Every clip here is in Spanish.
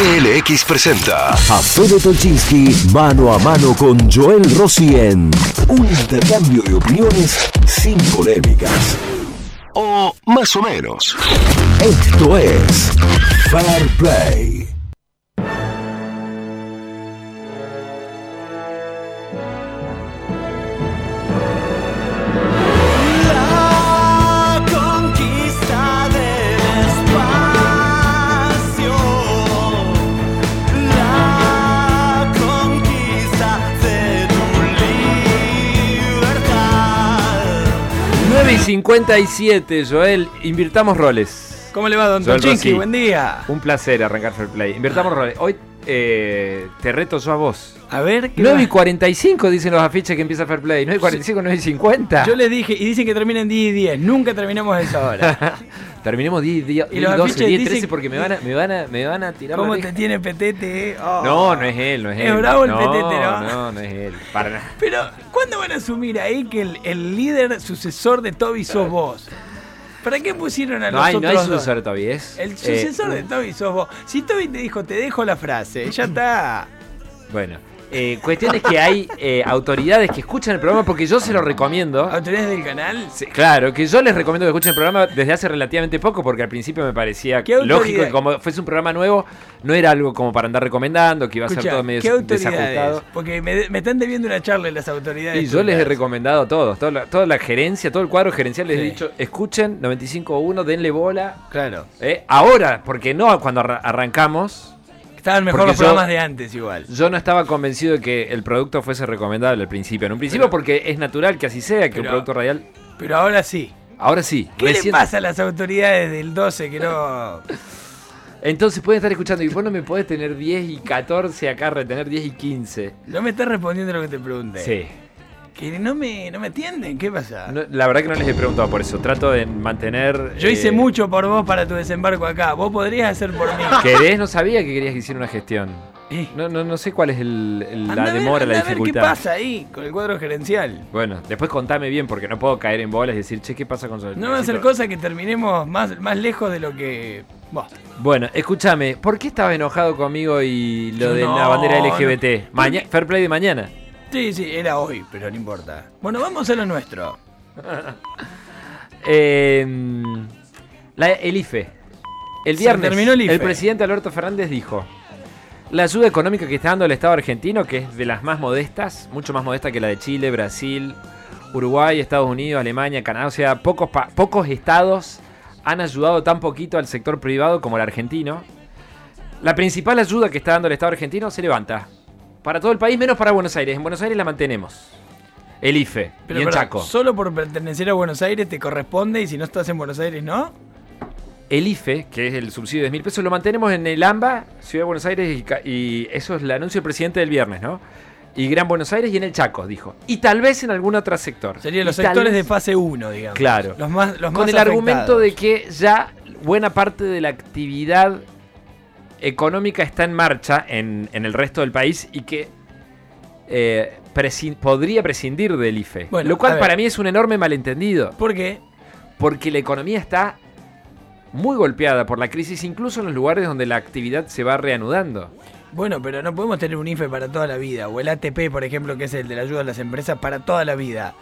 PLX presenta a Fede Tolchinsky mano a mano con Joel Rossi en un intercambio de opiniones sin polémicas. o más o menos. Esto es Fair Play. 9 y 57, Joel. Invirtamos roles. ¿Cómo le va, don? Rossi. Buen día. Un placer arrancar Fair Play. Invirtamos roles. Hoy eh, te reto yo a vos. A ver, ¿qué 9 y va? 45 dicen los afiches que empieza Fair Play. 9 y 45, 9 y 50. Yo les dije, y dicen que termina en 10 y 10. Nunca terminamos esa hora. Terminemos 10, 10, Y los 12, afiches 10, dicen 13 porque me van a, me van a, me van a tirar ¿Cómo te tiene petete? eh? Oh. No, no es él, no es, Es él. bravo el no, petete, ¿no? No, no es él. Para nada. Pero, ¿cuándo van a asumir ahí que el, el líder sucesor de Toby sos vos? ¿Para qué pusieron a No los hay, no hay otros sucesor todavía. Es, El eh, sucesor de Toby sos vos. Si Toby te dijo, te dejo la frase, ya está. Bueno, eh, cuestión es que hay eh, autoridades que escuchan el programa porque yo se lo recomiendo. ¿Autoridades del canal? Sí, claro, que yo les recomiendo que escuchen el programa desde hace relativamente poco porque al principio me parecía lógico que como fuese un programa nuevo no era algo como para andar recomendando, que iba a ser todo medio ¿qué desajustado. Porque me, me están debiendo una charla en las autoridades. Y yo les he recomendado a todos, toda la, toda la gerencia, todo el cuadro gerencial les he dicho, escuchen 95.1, denle bola. Claro. eh, ahora, porque no cuando arra- arrancamos, Estaban mejor Porque los yo- programas de antes igual. yo no estaba convencido de que el producto fuese recomendable al principio. En un principio Pero- porque es natural que así sea, que un Pero- producto radial... Pero ahora sí. Ahora sí. ¿Qué le pasa a las autoridades del 12 que no... Entonces pueden estar escuchando y vos no me podés tener 10 y 14 acá, retener 10 y 15. No me estás respondiendo lo que te pregunté? Sí. Que no me, no me atienden, ¿qué pasa? No, la verdad que no les he preguntado por eso. Trato de mantener. Yo hice eh, mucho por vos para tu desembarco acá. Vos podrías hacer por mí. ¿Querés? No sabía que querías que hiciera una gestión. Eh, No, no, no sé cuál es el- la ver, demora, la a ver dificultad. ¿Qué pasa ahí con el cuadro gerencial? Bueno, después contame bien porque no puedo caer en bolas y decir, che, ¿qué pasa con eso? No va a ser cosa que terminemos más, más lejos de lo que... Vos. Bueno, escúchame, ¿por qué estabas enojado conmigo y lo de no, la bandera no. LGBT? Maña- Fair play de mañana. Sí, sí, era hoy, pero no importa. Bueno, vamos a lo nuestro. Eh, la- el IFE. El viernes, terminó el IFE. presidente Alberto Fernández dijo: La ayuda económica que está dando el Estado argentino, que es de las más modestas, mucho más modesta que la de Chile, Brasil, Uruguay, Estados Unidos, Alemania, Canadá, o sea, pocos, pa- pocos estados han ayudado tan poquito al sector privado como el argentino. La principal ayuda que está dando el Estado argentino se levanta. Para todo el país, menos para Buenos Aires. En Buenos Aires la mantenemos. El IFE. Pero y en pará, Chaco. solo por pertenecer a Buenos Aires te corresponde y si no estás en Buenos Aires, ¿no? El IFE, que es el subsidio de mil pesos, lo mantenemos en el AMBA, Ciudad de Buenos Aires, y, eso es el anuncio del presidente del viernes, ¿no? Y Gran Buenos Aires y en el Chaco, dijo. Y tal vez en algún otro sector. Serían los sectores vez- de fase 1, digamos. Claro. Los más, los Con más el argumento de que ya buena parte de la actividad económica está en marcha en, en el resto del país y que eh, podría prescindir del IFE. Bueno, lo cual para mí es un enorme malentendido. ¿Por qué? Porque la economía está muy golpeada por la crisis, incluso en los lugares donde la actividad se va reanudando. Bueno, pero no podemos tener un IFE para toda la vida. O el ATP, por ejemplo, que es el de la ayuda a las empresas para toda la vida.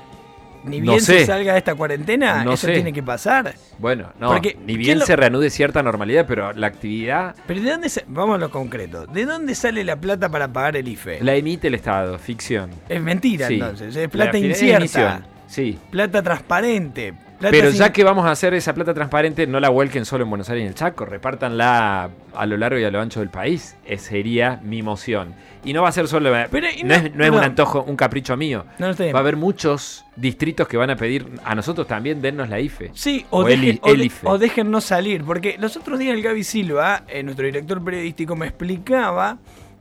Ni No bien sé. se salga de esta cuarentena, No eso sé. tiene que pasar. Bueno, no, Porque, ni ¿quién bien lo- se reanude cierta normalidad, pero la actividad Pero ¿de dónde sa- Vamos a lo concreto. ¿De dónde sale la plata para pagar el IFE? la emite el Estado, ficción. Es mentira, Sí. entonces. Es La plata incierta. emisión, Sí. Plata transparente. Plata Pero sin- ya que vamos a hacer esa plata transparente, no la vuelquen solo en Buenos Aires y en el Chaco, repártanla a lo largo y a lo ancho del país. Esa sería mi moción. Y no va a ser solo. Pero, y no, no- es, no es un antojo, un capricho mío. No. Va a haber muchos distritos que van a pedir a nosotros también, dennos la IFE. Sí, o, O el dejen- IFE. o déjennos salir. Porque los otros días el Gaby Silva, eh, nuestro director periodístico, me explicaba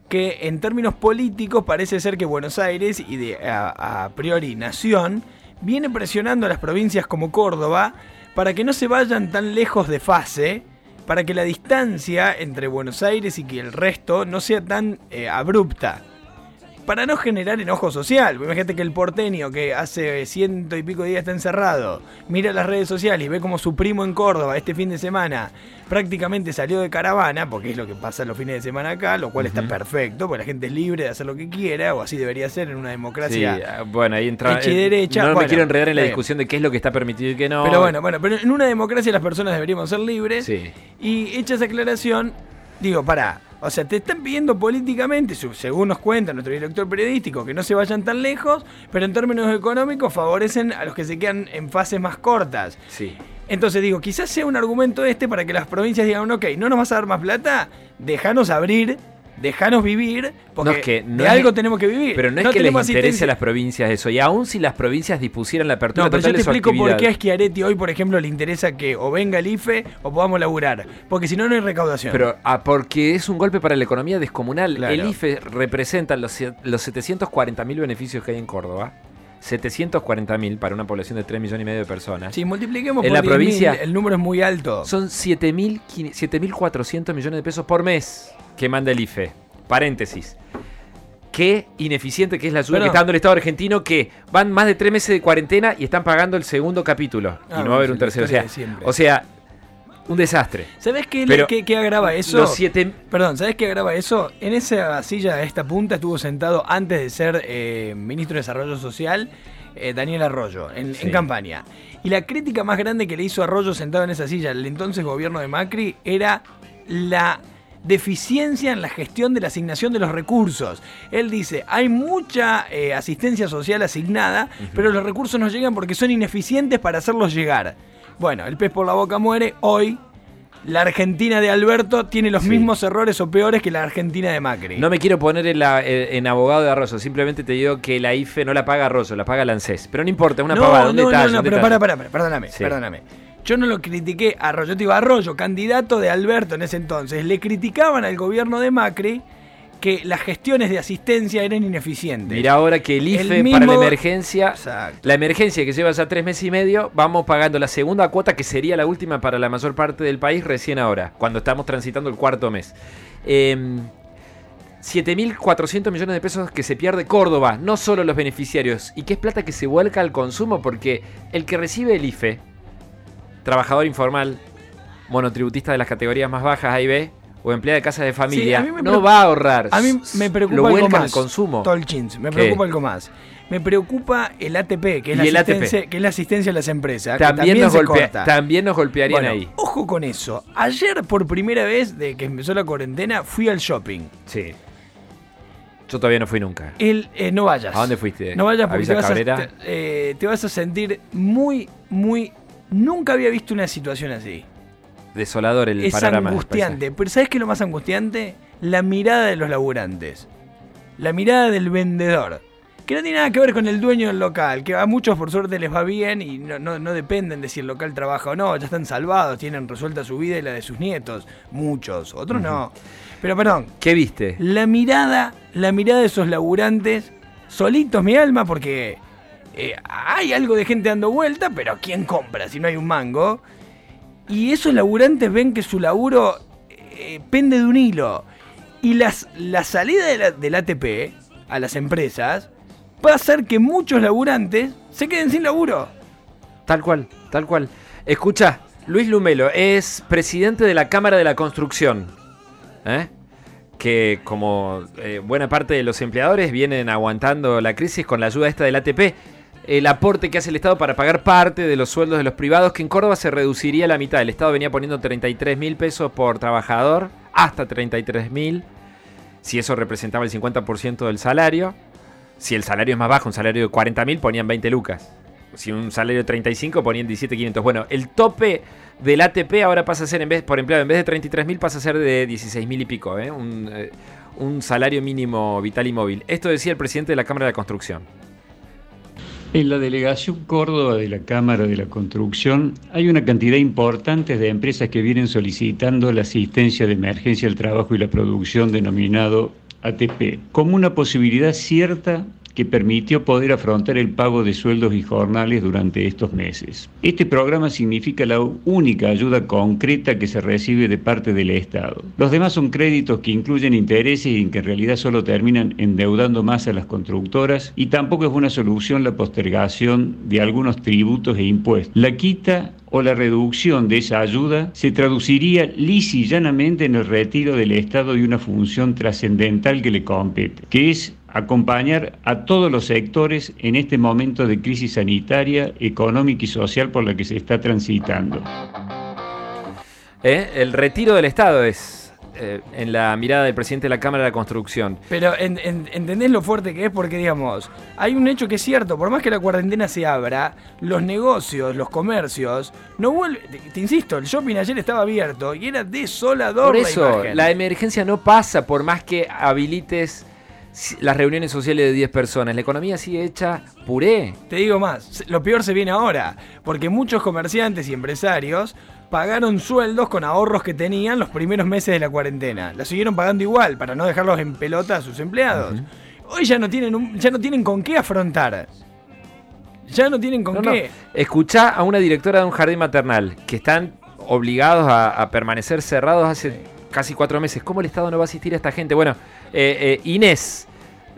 que en términos políticos parece ser que Buenos Aires y de, a, a priori Nación viene presionando a las provincias como Córdoba para que no se vayan tan lejos de fase, para que la distancia entre Buenos Aires y el resto no sea tan eh, abrupta. Para no generar enojo social. Imagínate que el porteño que hace ciento y pico de días está encerrado, mira las redes sociales y ve como su primo en Córdoba este fin de semana prácticamente salió de caravana, porque es lo que pasa los fines de semana acá, lo cual está perfecto, porque la gente es libre de hacer lo que quiera, o así debería ser en una Sí, democracia. ah, bueno, ahí entra. hecha y derecha. No me quiero enredar en la bien. discusión de qué es lo que está permitido y qué no. Pero bueno, bueno, pero en una democracia las personas deberíamos ser libres. Sí. Y hecha esa aclaración, digo, pará. O sea, te están pidiendo políticamente, según nos cuenta nuestro director periodístico, que no se vayan tan lejos, pero en términos económicos favorecen a los que se quedan en fases más cortas. Sí. Entonces digo, quizás sea un argumento este para que las provincias digan, ok, no nos vas a dar más plata, déjanos abrir, déjanos vivir, porque No, es que no de es- algo tenemos que vivir. Pero no es que les interese a las provincias eso. Y aún si las provincias dispusieran la apertura No, pero yo total te de su explico por actividad. qué a Schiaretti hoy, por ejemplo, le interesa que o venga el IFE o podamos laburar. Porque si no, no hay recaudación. Pero ah, porque es un golpe para la economía descomunal. Claro. El IFE representa los, los 740 mil beneficios que hay en Córdoba. 740 mil para una población de 3 millones y medio de personas. si multipliquemos En por la 10.000, provincia- el número es muy alto. Son 7.000 quin- 7.400 millones de pesos por mes que manda el IFE. Paréntesis. Qué ineficiente que es la ayuda que está dando el Estado argentino, que van más de tres meses de cuarentena y están pagando el segundo capítulo. Ah, y no va a haber un tercero. O sea, o sea, un desastre. ¿Sabes qué, Pero qué- qué agrava eso? Los siete... Perdón, ¿sabes qué agrava eso? En esa silla de esta punta estuvo sentado antes de ser eh, ministro de Desarrollo Social eh, Daniel Arroyo en, Sí. en campaña. Y la crítica más grande que le hizo Arroyo sentado en esa silla al entonces gobierno de Macri era la deficiencia en la gestión de la asignación de los recursos. Él dice, hay mucha eh, asistencia social asignada, pero los recursos no llegan porque son ineficientes para hacerlos llegar. Bueno, el pez por la boca muere, hoy la Argentina de Alberto tiene los Sí. mismos errores o peores que la Argentina de Macri. No me quiero poner en, la- en- en abogado de Arroyo, simplemente te digo que la IFE no la paga Arroyo, la paga la ANSES. Pero no importa, una no, pavada, un no, detalle. no, no, un pero para, para, perdóname, Sí. perdóname. Yo no lo critiqué a Arroyo, yo te digo Arroyo, candidato de Alberto en ese entonces, le criticaban al gobierno de Macri que las gestiones de asistencia eran ineficientes. Mirá ahora que el IFE El para la emergencia, Exacto. la emergencia que lleva ya tres meses y medio, vamos pagando la segunda cuota que sería la última para la mayor parte del país recién ahora, cuando estamos transitando el cuarto mes. Eh, 7.400 millones de pesos que se pierde Córdoba, no solo los beneficiarios, y que es plata que se vuelca al consumo porque el que recibe el IFE, trabajador informal, monotributista de las categorías más bajas A y B, o empleado de casas de familia, no va a ahorrar. A mí me preocupa lo algo más. al consumo. Tolchins, me ¿Qué? preocupa algo más. Me preocupa el ATP, que es, la ATP. asistencia, que es la asistencia a las empresas. También, nos, golpea- también nos golpearían Bueno, ahí. Ojo con eso. Ayer, por primera vez de que empezó la cuarentena, fui al shopping. Sí. Yo todavía no fui nunca. El, eh, no vayas. ¿A dónde fuiste? No vayas ¿A porque te vas a, te, eh, te vas a sentir muy, muy... Nunca había visto una situación así. Desolador el es panorama. angustiante. Pero ¿sabes qué es lo más angustiante? La mirada de los laburantes. La mirada del vendedor. Que no tiene nada que ver con el dueño del local. Que a muchos por suerte les va bien y no, no, no dependen de si el local trabaja o no. Ya están salvados, tienen resuelta su vida y la de sus nietos. Muchos. Otros no. Pero perdón, ¿Qué viste? la mirada, la mirada de esos laburantes, solitos mi alma, porque eh, hay algo de gente dando vuelta, pero ¿quién compra si no hay un mango? Y esos laburantes ven que su laburo eh, pende de un hilo. Y las, la salida de la- del ATP a las empresas va a hacer que muchos laburantes se queden sin laburo. Tal cual, tal cual. Escucha, Luis Lumelo es presidente de la Cámara de la Construcción. ¿eh? Que como buena parte de los empleadores vienen aguantando la crisis con la ayuda esta del ATP. El aporte que hace el Estado para pagar parte de los sueldos de los privados, que en Córdoba se reduciría a la mitad. El Estado venía poniendo 33 mil pesos por trabajador, hasta 33 mil, si eso representaba el 50% del salario. Si el salario es más bajo, un salario de 40 mil, ponían 20 lucas. Si un salario de 35, ponían 17.500. Bueno, el tope del ATP ahora pasa a ser, en vez, por empleado, en vez de 33 mil, pasa a ser de 16 mil y pico. ¿eh? Un, eh, un salario mínimo vital y móvil. Esto decía el presidente de la Cámara de Construcción. En la delegación Córdoba de la Cámara de la Construcción hay una cantidad importante de empresas que vienen solicitando la asistencia de emergencia al trabajo y la producción denominado ATP, como una posibilidad cierta que permitió poder afrontar el pago de sueldos y jornales durante estos meses. Este programa significa la única ayuda concreta que se recibe de parte del Estado. Los demás son créditos que incluyen intereses y que en realidad solo terminan endeudando más a las constructoras y tampoco es una solución la postergación de algunos tributos e impuestos. La quita o la reducción de esa ayuda se traduciría lisa y llanamente en el retiro del Estado de una función trascendental que le compete, que es acompañar a todos los sectores en este momento de crisis sanitaria, económica y social por la que se está transitando. ¿Eh? El retiro del Estado es eh, en la mirada del presidente de la Cámara de la Construcción. Pero en- en- ¿entendés lo fuerte que es? Porque, digamos, hay un hecho que es cierto, por más que la cuarentena se abra, los negocios, los comercios, no vuelven... Te, te insisto, el shopping ayer estaba abierto y era desolador Por la eso, la emergencia no pasa por más que habilites las reuniones sociales de 10 personas. La economía sigue hecha puré. Te digo más, lo peor se viene ahora, porque muchos comerciantes y empresarios pagaron sueldos con ahorros que tenían los primeros meses de la cuarentena. La siguieron pagando igual para no dejarlos en pelota a sus empleados. Hoy ya no tienen un- ya no tienen con qué afrontar. Ya no tienen con No, no. qué. Escuchá a una directora de un jardín maternal que están obligados a, a permanecer cerrados hace casi cuatro meses. ¿Cómo el Estado no va a asistir a esta gente? Bueno, eh, eh, Inés,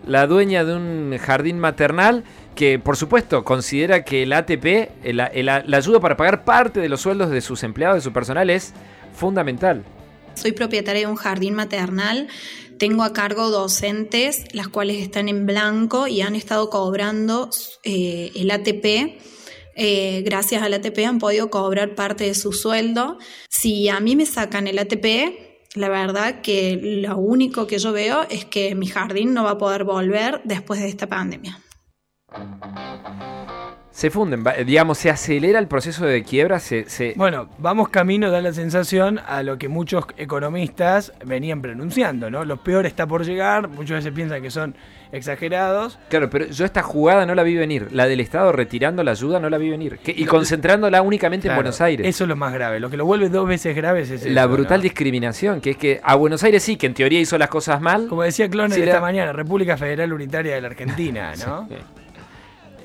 la dueña de un jardín maternal, que por supuesto considera que el ATP, eh, la, el- la ayuda para pagar parte de los sueldos de sus empleados, de su personal, es fundamental. Soy propietaria de un jardín maternal. Tengo a cargo docentes, las cuales están en blanco y han estado cobrando eh, el ATP. Eh, gracias al ATP han podido cobrar parte de su sueldo. Si a mí me sacan el ATP, la verdad que lo único que yo veo es que mi jardín no va a poder volver después de esta pandemia. Se funden, digamos, se acelera el proceso de quiebra, se, se- Bueno, vamos camino, da la sensación a lo que muchos economistas venían pronunciando, ¿no? Lo peor está por llegar, muchas veces piensan que son exagerados. Claro, pero yo esta jugada no la vi venir. La del Estado retirando la ayuda no la vi venir. Que- y concentrándola únicamente en Buenos Aires. Eso es lo más grave. Lo que lo vuelve dos veces grave es eso, la brutal ¿no? discriminación, que es que a Buenos Aires sí, que en teoría hizo las cosas mal. Como decía Cloner Sí, esta la- mañana, República Federal Unitaria de la Argentina, ¿no?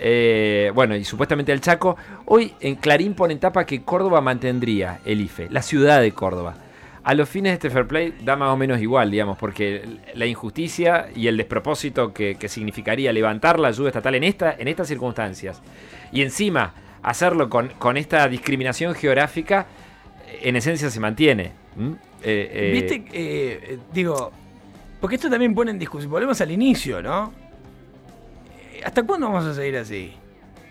Eh, bueno, y supuestamente al Chaco. Hoy en Clarín pone en tapa que Córdoba mantendría el IFE, la ciudad de Córdoba. A los fines de este fair play da más o menos igual, digamos, porque la injusticia y el despropósito que, significaría levantar la ayuda estatal en, esta, en estas circunstancias y encima hacerlo con, esta discriminación geográfica, en esencia se mantiene. Eh, eh, Viste, digo, porque esto también pone en discusión, volvemos al inicio, ¿no? Eh, ¿Hasta cuándo vamos a seguir así?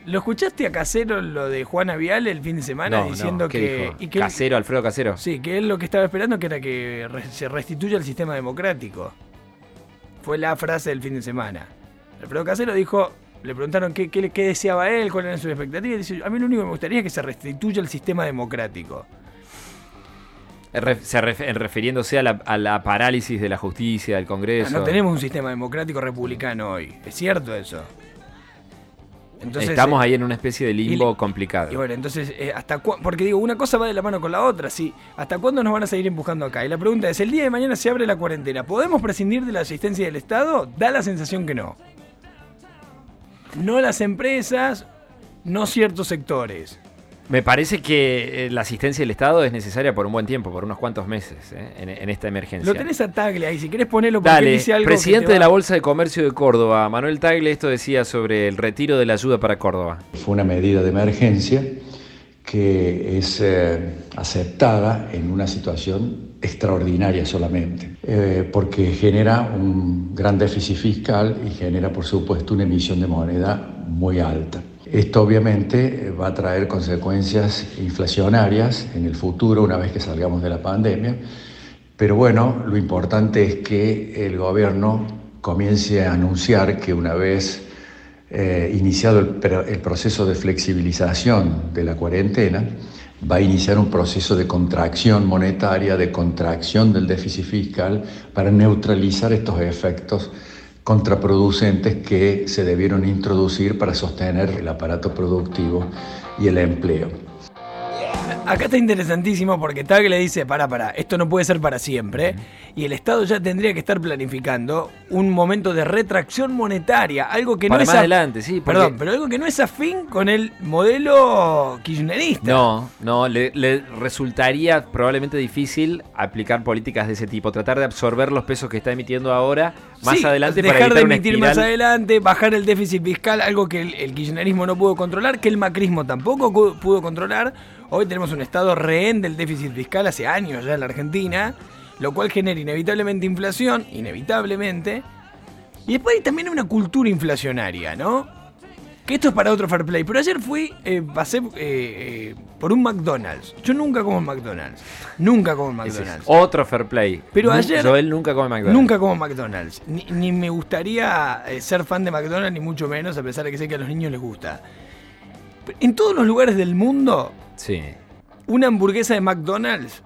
¿Lo escuchaste a Casero lo de Juana Vial el fin de semana no, diciendo ¿qué que, dijo? y que él- Casero, Alfredo Casero. sí, que él lo que estaba esperando que era que re- se restituya el sistema democrático? Fue la frase del fin de semana. Alfredo Casero dijo, le preguntaron qué, qué, le- qué deseaba él, cuáles eran sus expectativas, y dice, a mí lo único que me gustaría es que se restituya el sistema democrático. Re- se ref- en refiriéndose a la, a la parálisis de la justicia, del Ah, Congreso. No tenemos un sistema democrático republicano hoy. ¿Es cierto eso? Entonces, Estamos eh, ahí en una especie de limbo y- complicado. Y bueno, entonces, eh, ¿hasta Porque digo, una cosa va de la mano con la otra, sí. ¿Hasta cuándo nos van a seguir empujando acá? Y la pregunta es, el día de mañana se abre la cuarentena, ¿podemos prescindir de la asistencia del Estado? Da la sensación que no. No las empresas, no ciertos sectores. Me parece que eh, la asistencia del Estado es necesaria por un buen tiempo, por unos cuantos meses, eh, en, en esta emergencia. Lo tenés a Tagle ahí, si querés ponerlo porque Dale, dice algo presidente te de la Bolsa de Comercio de Córdoba, Manuel Tagle, esto decía sobre el retiro de la ayuda para Córdoba. Fue una medida de emergencia que es eh, aceptada en una situación extraordinaria solamente, eh, porque genera un gran déficit fiscal y genera, por supuesto, una emisión de moneda muy alta. Esto obviamente eh, va a traer consecuencias inflacionarias en el futuro una vez que salgamos de la pandemia, pero bueno, lo importante es que el gobierno comience a anunciar que una vez eh, iniciado el, pro- el proceso de flexibilización de la cuarentena, va a iniciar un proceso de contracción monetaria, de contracción del déficit fiscal, para neutralizar estos efectos contraproducentes que se debieron introducir para sostener el aparato productivo y el empleo. Acá está interesantísimo porque Tag le dice, para, para, esto no puede ser para siempre. Y el Estado ya tendría que estar planificando un momento de retracción monetaria, algo que no Para es más af- adelante, sí, porque- Perdón, pero algo que no es afín con el modelo kirchnerista. No, no, le, le resultaría probablemente difícil aplicar políticas de ese tipo, tratar de absorber los pesos que está emitiendo ahora más Sí, adelante dejar para evitar de una emitir espiral. más adelante, bajar el déficit fiscal, algo que el, el kirchnerismo no pudo controlar, que el macrismo tampoco pudo controlar. Hoy tenemos un estado rehén del déficit fiscal hace años ya en la Argentina, lo cual genera inevitablemente inflación, inevitablemente. Y después hay también una cultura inflacionaria, ¿no? Que esto es para otro fair play. Pero ayer fui, eh, pasé eh, eh, por un McDonald's. Yo nunca como en McDonald's. Nunca como en Ese es McDonald's. otro fair play. Pero Nu- ayer- Joel nunca come McDonald's. Nunca como McDonald's. Ni, ni me gustaría eh, ser fan de McDonald's, ni mucho menos, a pesar de que sé que a los niños les gusta. En todos los lugares del mundo, Sí. una hamburguesa de McDonald's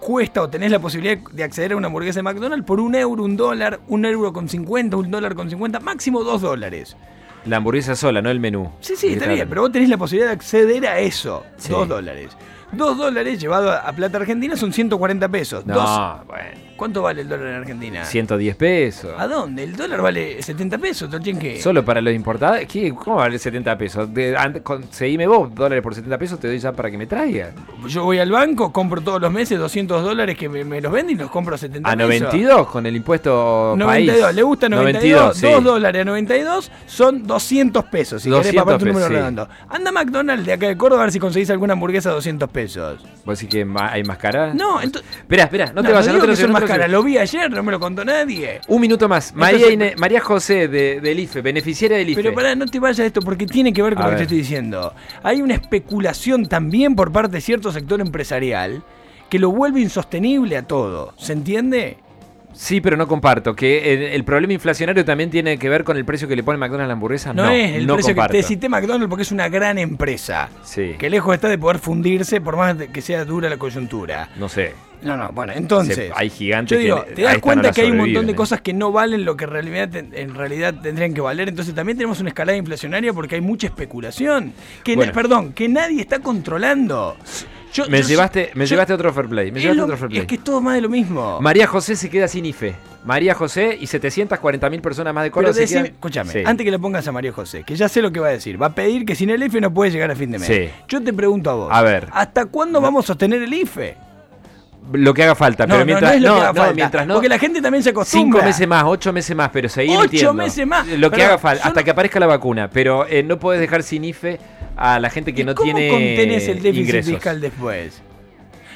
cuesta o tenés la posibilidad de acceder a una hamburguesa de McDonald's por un euro, un dólar, un euro con 50, un dólar con 50, máximo dos dólares. La hamburguesa sola, no el menú. Sí, sí, está bien, pero vos tenés la posibilidad de acceder a eso. Sí. Dos dólares. Dos dólares llevado a a plata argentina son 140 pesos. No, Dos- bueno. ¿Cuánto vale el dólar en Argentina? 110 pesos. ¿A dónde? El dólar vale 70 pesos, Torchen, ¿qué? Solo para los importados. ¿Qué? ¿Cómo vale 70 pesos? De, an- conseguime vos dólares por 70 pesos, te doy ya para que me traigas. Yo voy al banco, compro todos los meses 200 dólares que me, me los venden y los compro a 70 A pesos. 92 con el impuesto 92, país. le gusta 92, sí. 2 dólares a 92 son 200 pesos. Si 200 querés papar tu número sí. redondo. Anda a McDonald's de acá de Córdoba a ver si conseguís alguna hamburguesa a 200 pesos. ¿Vos decís que hay más cara? No, entonces. Espera, espera, no, te vayas, no te que son no más te vayas. lo vi ayer, no me lo contó nadie. Un minuto más. María, Ine- María José de, del IFE, beneficiaria del IFE. Pero pará, no te vayas de esto porque tiene que ver con A lo que te estoy diciendo. Hay una especulación también por parte de cierto sector empresarial que lo vuelve insostenible a todo. ¿Se entiende? Sí, pero no comparto. Que el, el problema inflacionario también tiene que ver con el precio que le pone McDonald's a la hamburguesa. No, No, es el no precio comparto. que te cité McDonald's porque es una gran empresa. Sí, Que lejos está de poder fundirse por más que sea dura la coyuntura. no sé. No, no, bueno, entonces. Se- hay gigantes Yo digo, que te das cuenta no que hay un montón de ¿eh? cosas que no valen lo que en realidad, ten- en realidad tendrían que valer. Entonces también tenemos una escalada inflacionaria porque hay mucha especulación. Que Bueno. perdón, que nadie está controlando. Yo- Me yo- llevaste, me yo- llevaste otro fair play. Me llevaste lo- otro fair play. es que es todo más de lo mismo. María José se queda sin IFE. María José y 740 mil personas más de Córdoba se quedan- escúchame, Sí. antes que le pongas a María José, que ya sé lo que va a decir, va a pedir que sin el IFE no puede llegar a fin de mes. Sí. Yo te pregunto a vos, A ver. ¿hasta cuándo vamos a sostener el IFE? Lo que haga falta, No, pero no, mientras no es lo no, que haga no, falta, mientras no porque la gente también se cinco acostumbra. meses más, ocho meses más, pero seguir Ocho emitiendo. meses más. Lo que Perdón, haga falta, hasta no- que aparezca la vacuna, pero eh, no puedes dejar sin IFE a la gente que ¿Y no ¿Cómo tiene contenés el déficit ingresos. fiscal después?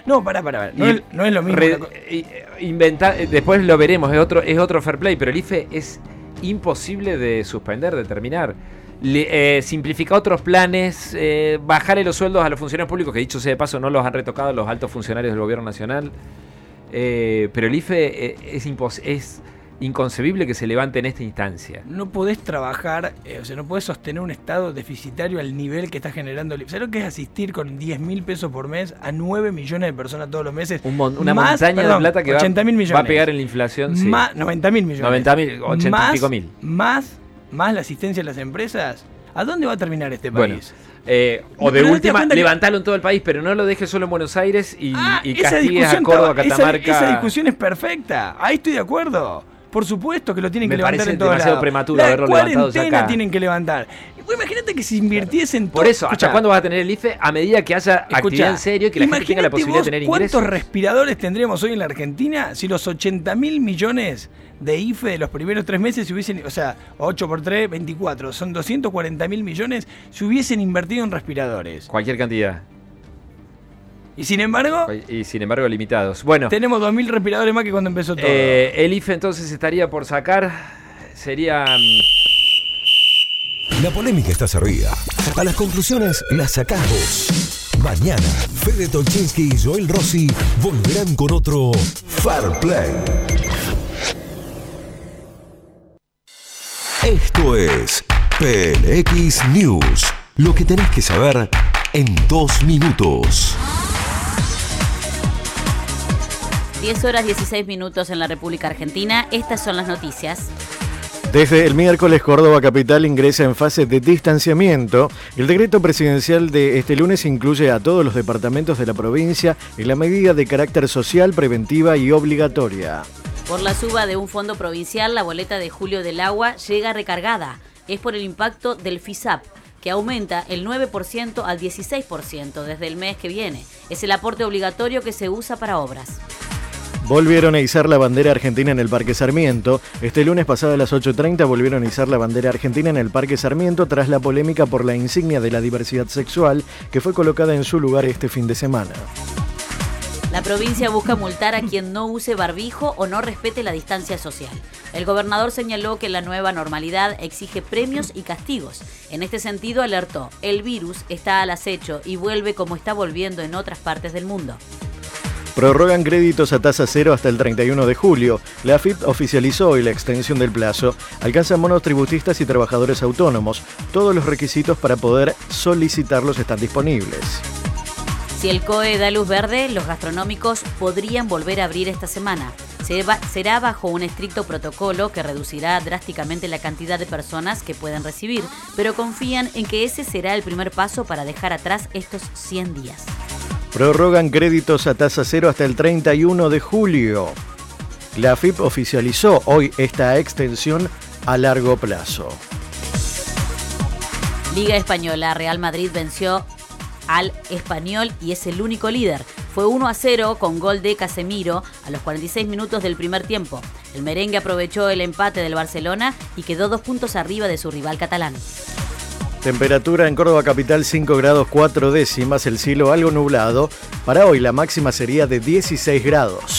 No, pará, pará, pará. No, es, no es lo mismo. re- i- inventar, eh, después lo veremos, es otro, es otro fair play, pero el IFE es imposible de suspender, de terminar. Le- eh, simplificar otros planes, eh, bajarle los sueldos a los funcionarios públicos, que dicho sea de paso no los han retocado los altos funcionarios del gobierno nacional. Eh, pero el IFE eh, es, inconcebible que se levante en esta instancia. No podés trabajar, o sea, no podés sostener un estado deficitario al nivel que está generando el IFE. ¿Sabes lo que es asistir con 10 mil pesos por mes a 9 millones de personas todos los meses? Un mon- una Más, montaña perdón, de plata que va, 80 mil millones. va a pegar en la inflación. sí. Más, 90 mil millones. 90 mil, 80 y pico mil. Más, más la asistencia a las empresas. ¿A dónde va a terminar este Bueno, país? eh, o de pero última, cuenta que- levantalo en todo el país, pero no lo dejes solo en Buenos Aires y, Ah, y a Córdoba, esa- Catamarca. Esa, discusión es perfecta. Ahí estoy de acuerdo. Por supuesto que lo tienen Me que levantar en todos demasiado prematuro La haberlo levantado ya cuarentena acá. tienen que levantar. Imagínate que si invirtiesen Por todo- eso, ¿hasta Escuchá, cuándo vas a tener el IFE? A medida que haya actividad en serio y que la gente tenga la posibilidad vos de tener ¿Cuántos ingresos. respiradores tendríamos hoy en la Argentina si los 80 mil millones de IFE de los primeros tres meses se hubiesen, o sea, 8 por 3, 24, son 240 mil millones, se hubiesen invertido en respiradores? Cualquier cantidad. Y sin embargo, Y sin embargo, limitados. Bueno, tenemos 2.000 respiradores más que cuando empezó todo. eh, el IFE entonces estaría por sacar. Sería. mm, La polémica está servida. A las conclusiones las sacás vos. Mañana, Fede Tolchinsky y Joel Rossi volverán con otro Fair Play. Esto es PLX News. Lo que tenés que saber en dos minutos. 10 horas 16 minutos en la República Argentina. Estas son las noticias. Desde el miércoles, Córdoba Capital ingresa en fase de distanciamiento. El decreto presidencial de este lunes incluye a todos los departamentos de la provincia en la medida de carácter social, preventiva y obligatoria. Por la suba de un fondo provincial, la boleta de julio del agua llega recargada. Es por el impacto del FISAP, que aumenta el 9% al 16% desde el mes que viene. Es el aporte obligatorio que se usa para obras. Volvieron a izar la bandera argentina en el Parque Sarmiento. Este lunes pasado a las 8.30 volvieron a izar la bandera argentina en el Parque Sarmiento tras la polémica por la insignia de la diversidad sexual que fue colocada en su lugar este fin de semana. La provincia busca multar a quien no use barbijo o no respete la distancia social. El gobernador señaló que la nueva normalidad exige premios y castigos. En este sentido alertó, el virus está al acecho y vuelve como está volviendo en otras partes del mundo. Prorrogan créditos a tasa cero hasta el 31 de julio. La AFIP oficializó hoy la extensión del plazo. Alcanzan monotributistas y trabajadores autónomos. Todos los requisitos para poder solicitarlos están disponibles. Si el COE da luz verde, los gastronómicos podrían volver a abrir esta semana. Será bajo un estricto protocolo que reducirá drásticamente la cantidad de personas que pueden recibir, pero confían en que ese será el primer paso para dejar atrás estos 100 días. Prorrogan créditos a tasa cero hasta el 31 de julio. La AFIP oficializó hoy esta extensión a largo plazo. Liga Española, Real Madrid venció al Español y es el único líder. Fue 1 a 0 con gol de Casemiro a los 46 minutos del primer tiempo. El merengue aprovechó el empate del Barcelona y quedó dos puntos arriba de su rival catalán. Temperatura en Córdoba capital 5 grados 4 décimas, el cielo algo nublado. Para hoy la máxima sería de 16 grados.